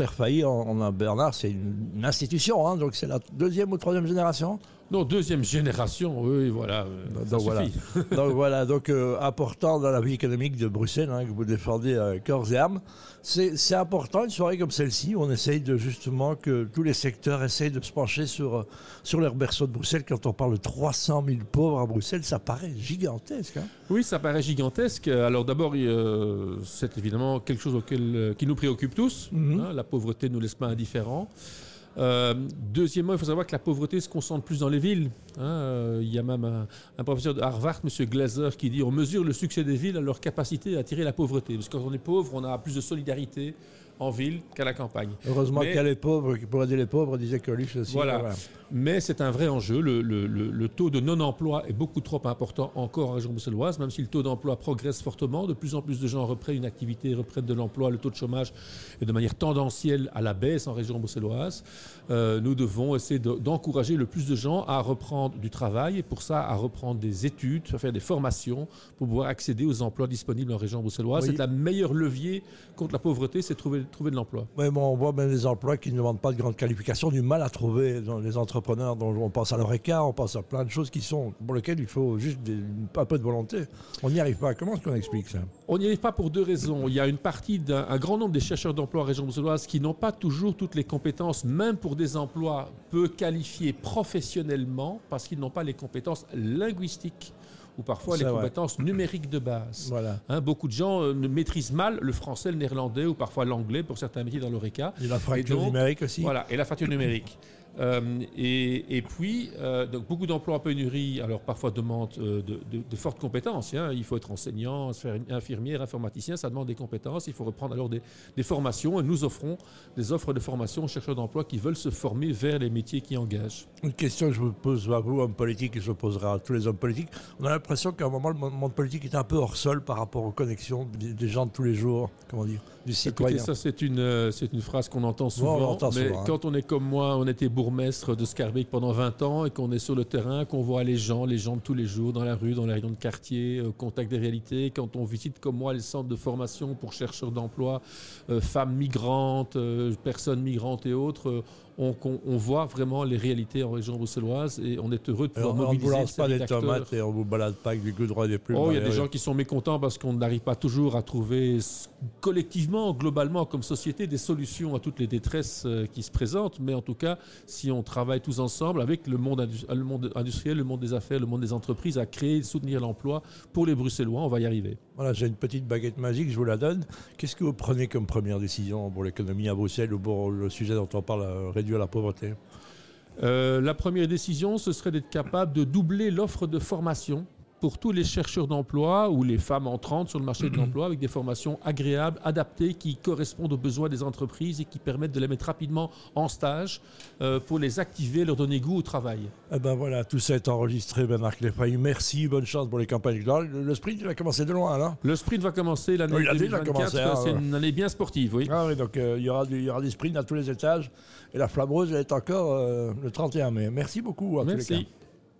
Claire Failly, on, a Bernard, c'est une, institution, hein, donc c'est la deuxième ou troisième génération non, deuxième génération, oui, voilà. Euh, donc, voilà. donc voilà, donc euh, important dans la vie économique de Bruxelles, hein, que vous défendez à corps et âme. C'est important une soirée comme celle-ci, on essaye de justement que tous les secteurs essayent de se pencher sur, euh, sur les berceaux de Bruxelles. Quand on parle de 300 000 pauvres à Bruxelles, ça paraît gigantesque. Hein. oui, ça paraît gigantesque. Alors d'abord, c'est évidemment quelque chose auquel, qui nous préoccupe tous. Mhm. Hein, la pauvreté ne nous laisse pas indifférents. Euh, deuxièmement, il faut savoir que la pauvreté se concentre plus dans les villes. Hein. Euh, il y a même un, professeur de Harvard, M. Glaser, qui dit on mesure le succès des villes à leur capacité à attirer la pauvreté. Parce que quand on est pauvre, on a plus de solidarité, en ville qu'à la campagne. Heureusement qu'il y a les pauvres, pour aider les pauvres, disait Coluche aussi. Voilà. Mais c'est un vrai enjeu. Le, taux de non-emploi est beaucoup trop important encore en région bruxelloise, même si le taux d'emploi progresse fortement. De plus en plus de gens reprennent une activité, reprennent de l'emploi. Le taux de chômage est de manière tendancielle à la baisse en région bruxelloise. Euh, nous devons essayer d'encourager le plus de gens à reprendre du travail et pour ça à reprendre des études, à faire des formations pour pouvoir accéder aux emplois disponibles en région bruxelloise. C'est la meilleure levier contre la pauvreté, c'est trouver trouver de l'emploi. Oui, bon, on voit même des emplois qui ne demandent pas de grande qualification, du mal à trouver dans les entrepreneurs. Dont on pense à l'ORECA, on pense à plein de choses qui sont pour lesquelles il faut juste un peu de volonté. On n'y arrive pas. Comment est-ce qu'on explique ça? On n'y arrive pas pour deux raisons. Il y a une partie d'un grand nombre des chercheurs d'emploi en région bruxelloise qui n'ont pas toujours toutes les compétences, même pour des emplois peu qualifiés professionnellement, parce qu'ils n'ont pas les compétences linguistiques ou parfois les compétences numériques de base. Voilà. Hein, beaucoup de gens euh, ne maîtrisent mal le français, le néerlandais ou parfois l'anglais pour certains métiers dans l'ORECA. Et la fracture numérique aussi. Voilà, et la fracture numérique. Euh, et, puis, euh, donc beaucoup d'emplois en pénurie, alors parfois demandent euh, de, fortes compétences. Hein. Il faut être enseignant, infirmière, informaticien, ça demande des compétences. Il faut reprendre alors des, formations. Et nous offrons des offres de formation aux chercheurs d'emploi qui veulent se former vers les métiers qui engagent. Une question que je vous pose à vous, homme politique, et je poserai à tous les hommes politiques. On a l'impression qu'à un moment, le monde politique est un peu hors sol par rapport aux connexions des gens de tous les jours, comment dire, du citoyen. ça, c'est une, c'est une phrase qu'on entend souvent. mais hein. quand on est comme moi, on était bourgmestre de Scarbeck pendant 20 ans et qu'on est sur le terrain, qu'on voit les gens, les gens de tous les jours, dans la rue, dans les réunions de quartier, au contact des réalités, quand on visite comme moi les centres de formation pour chercheurs d'emploi, euh, femmes migrantes, euh, personnes migrantes et autres, euh, on, on, voit vraiment les réalités en région bruxelloise et on est heureux de pouvoir mobiliser. On ne vous lance pas des tomates et on vous balade pas avec du goudron et des plumes. Oh, il y a des gens qui sont mécontents parce qu'on n'arrive pas toujours à trouver collectivement, globalement, comme société, des solutions à toutes les détresses qui se présentent. Mais en tout cas, si on travaille tous ensemble avec le monde, le monde industriel, le monde des affaires, le monde des entreprises, à créer et soutenir l'emploi pour les Bruxellois, on va y arriver. Voilà, j'ai une petite baguette magique, je vous la donne. Qu'est-ce que vous prenez comme première décision pour l'économie à Bruxelles ou pour le sujet dont on parle, euh, réduire la pauvreté? Euh, La première décision, ce serait d'être capable de doubler l'offre de formation pour tous les chercheurs d'emploi ou les femmes entrantes sur le marché de l'emploi avec des formations agréables, adaptées, qui correspondent aux besoins des entreprises et qui permettent de les mettre rapidement en stage euh, pour les activer, leur donner goût au travail. Eh ben voilà, tout ça est enregistré, Bernard Cléfaille. Merci, bonne chance pour les campagnes. Le, sprint va commencer de loin, là Le sprint va commencer l'année oui, 2024. Hein, c'est une année bien sportive, oui. Ah oui, donc euh, il, y aura du, y aura des sprints à tous les étages. Et la flamme rose, elle est encore euh, le 31 mai. Merci beaucoup. À Merci. Tous les cas.